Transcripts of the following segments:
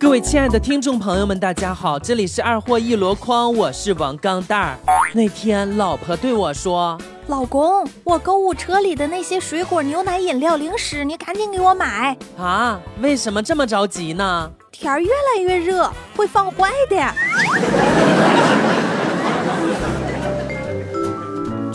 各位亲爱的听众朋友们，大家好，这里是二货一箩筐，我是王钢蛋儿。那天老婆对我说老公，我购物车里的那些水果、牛奶、饮料、零食，你赶紧给我买。啊，为什么这么着急呢？天儿越来越热，会放坏的。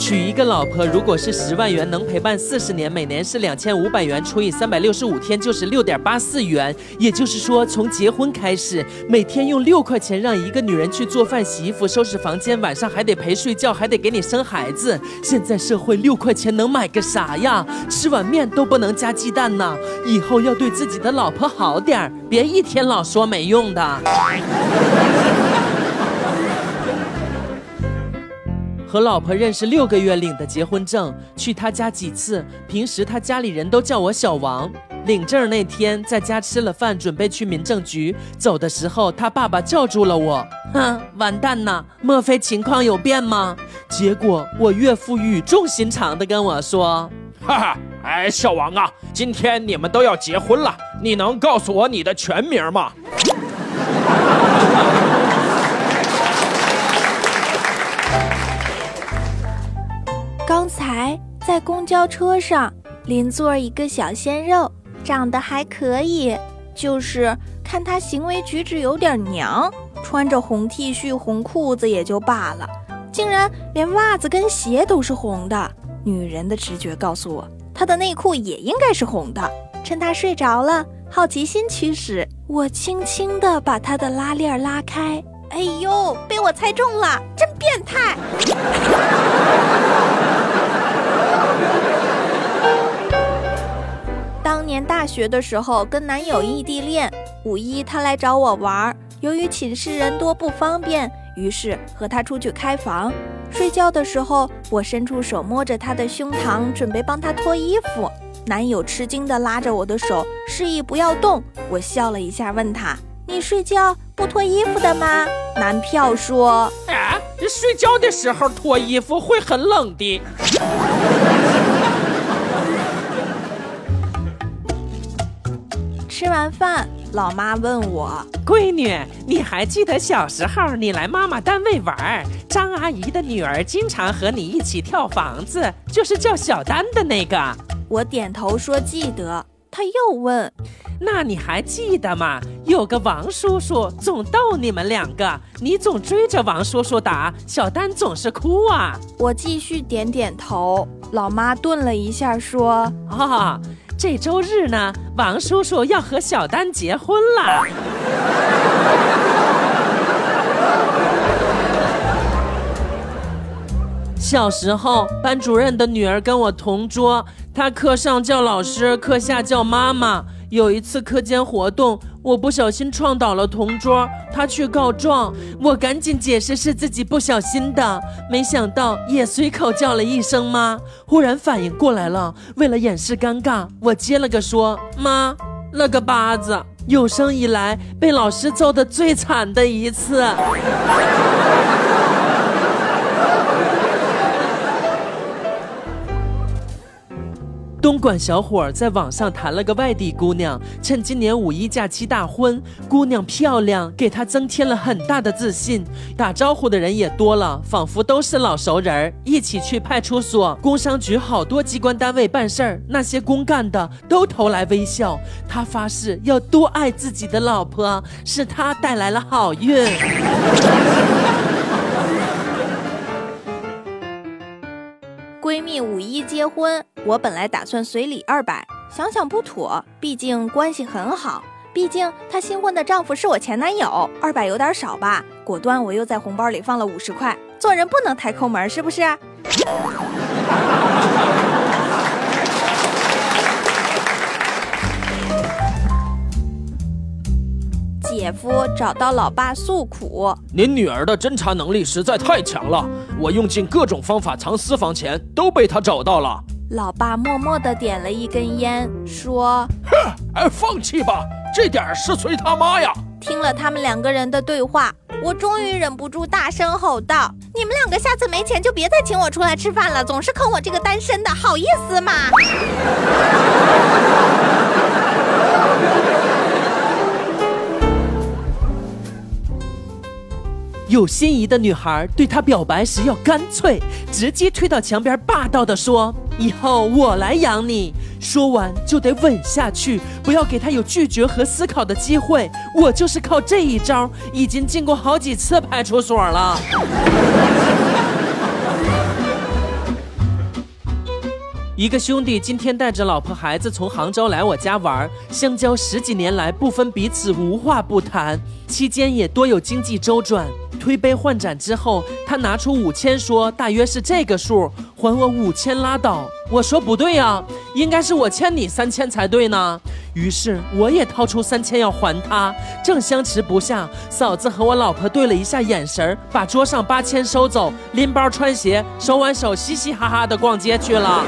娶一个老婆，如果是十万元，能陪伴四十年，每年是两千五百元，除以三百六十五天就是六点八四元。也就是说，从结婚开始，每天用六块钱让一个女人去做饭、洗衣服、收拾房间，晚上还得陪睡觉，还得给你生孩子。现在社会六块钱能买个啥呀？吃碗面都不能加鸡蛋呢。以后要对自己的老婆好点儿，别一天老说没用的。和老婆认识六个月领的结婚证，去他家几次，平时他家里人都叫我小王。领证那天在家吃了饭，准备去民政局，走的时候他爸爸叫住了我，哼，完蛋呐，莫非情况有变吗？结果我岳父语重心长的跟我说，哈哈，哎，小王啊，今天你们都要结婚了，你能告诉我你的全名吗？刚才在公交车上邻座一个小鲜肉，长得还可以，就是看他行为举止有点娘，穿着红 T 恤、红裤子也就罢了，竟然连袜子跟鞋都是红的。女人的直觉告诉我，他的内裤也应该是红的。趁他睡着了，好奇心驱使，我轻轻地把他的拉链拉开。哎呦，被我猜中了，真变态！年大学的时候，跟男友异地恋，五一他来找我玩儿，由于寝室人多不方便，于是和他出去开房。睡觉的时候，我伸出手摸着他的胸膛，准备帮他脱衣服。男友吃惊地拉着我的手，示意不要动。我笑了一下，问他：“你睡觉不脱衣服的吗？”男票说：“哎，睡觉的时候脱衣服会很冷的。”吃完饭，老妈问我：“闺女，你还记得小时候你来妈妈单位玩，张阿姨的女儿经常和你一起跳房子，就是叫小丹的那个？”我点头说记得。她又问：“那你还记得吗？有个王叔叔总逗你们两个，你总追着王叔叔打，小丹总是哭啊。”我继续点点头。老妈顿了一下说：“啊。”这周日呢，王叔叔要和小丹结婚了。小时候，班主任的女儿跟我同桌，她课上叫老师，课下叫妈妈。有一次课间活动，我不小心撞倒了同桌，他去告状，我赶紧解释是自己不小心的，没想到也随口叫了一声妈。忽然反应过来了，为了掩饰尴尬，我接了个说妈，了个巴子，有生以来被老师揍得最惨的一次。东莞小伙在网上谈了个外地姑娘，趁今年五一假期大婚。姑娘漂亮，给他增添了很大的自信。打招呼的人也多了，仿佛都是老熟人儿。一起去派出所、工商局，好多机关单位办事儿，那些公干的都投来微笑。他发誓要多爱自己的老婆，是他带来了好运。闺蜜五一结婚，我本来打算随礼二百，想想不妥，毕竟关系很好，毕竟她新婚的丈夫是我前男友，二百有点少吧？果断我又在红包里放了五十块，做人不能太抠门，是不是？姐夫找到老爸诉苦：“您女儿的侦查能力实在太强了，我用尽各种方法藏私房钱，都被她找到了。”老爸默默地点了一根烟，说：“哼，哎，放弃吧，这点是随他妈呀！”听了他们两个人的对话，我终于忍不住大声吼道：“你们两个下次没钱就别再请我出来吃饭了，总是坑我这个单身的，好意思吗？”有心仪的女孩对他表白时要干脆，直接推到墙边，霸道的说：“以后我来养你。”说完就得吻下去，不要给他有拒绝和思考的机会。我就是靠这一招，已经进过好几次派出所了。一个兄弟今天带着老婆孩子从杭州来我家玩，相交十几年来不分彼此，无话不谈，期间也多有经济周转。推杯换盏之后，他拿出五千说，大约是这个数，还我五千拉倒。我说不对呀，应该是我欠你三千才对呢。于是我也掏出三千要还他，正相持不下，嫂子和我老婆对了一下眼神把桌上八千收走，拎包穿鞋，手挽手，嘻嘻哈哈的逛街去了。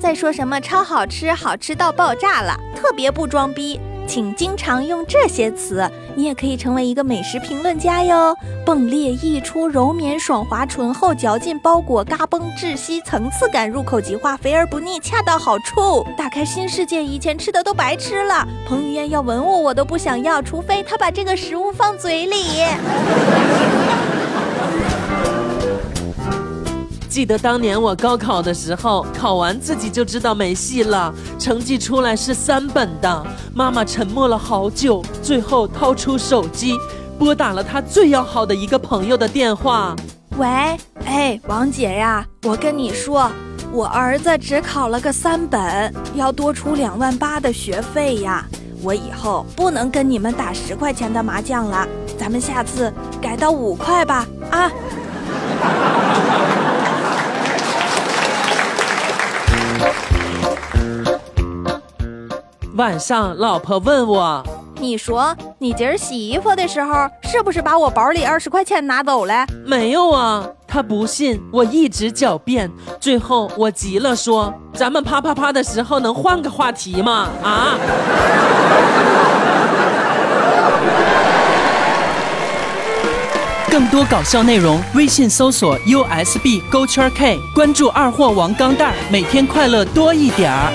再说什么超好吃、好吃到爆炸了，特别不装逼。请经常用这些词，你也可以成为一个美食评论家哟。迸裂、溢出、柔绵、爽滑、醇厚、嚼劲、包裹、嘎嘣、窒息、层次感、入口即化、肥而不腻、恰到好处，打开新世界。以前吃的都白吃了。彭于晏要吻我，我都不想要，除非他把这个食物放嘴里。记得当年我高考的时候，考完自己就知道没戏了，成绩出来是三本的。妈妈沉默了好久，最后掏出手机，拨打了她最要好的一个朋友的电话。喂，哎，王姐呀，我跟你说，我儿子只考了个三本，要多出两万八的学费呀。我以后不能跟你们打十块钱的麻将了，咱们下次改到五块吧。啊。晚上，老婆问我：“你说你今儿洗衣服的时候，是不是把我包里二十块钱拿走了？”“没有啊。”他不信，我一直狡辩，最后我急了，说：“咱们啪啪啪的时候能换个话题吗？”啊！更多搞笑内容，微信搜索 USB 勾圈 K，关注二货王钢蛋儿，每天快乐多一点儿。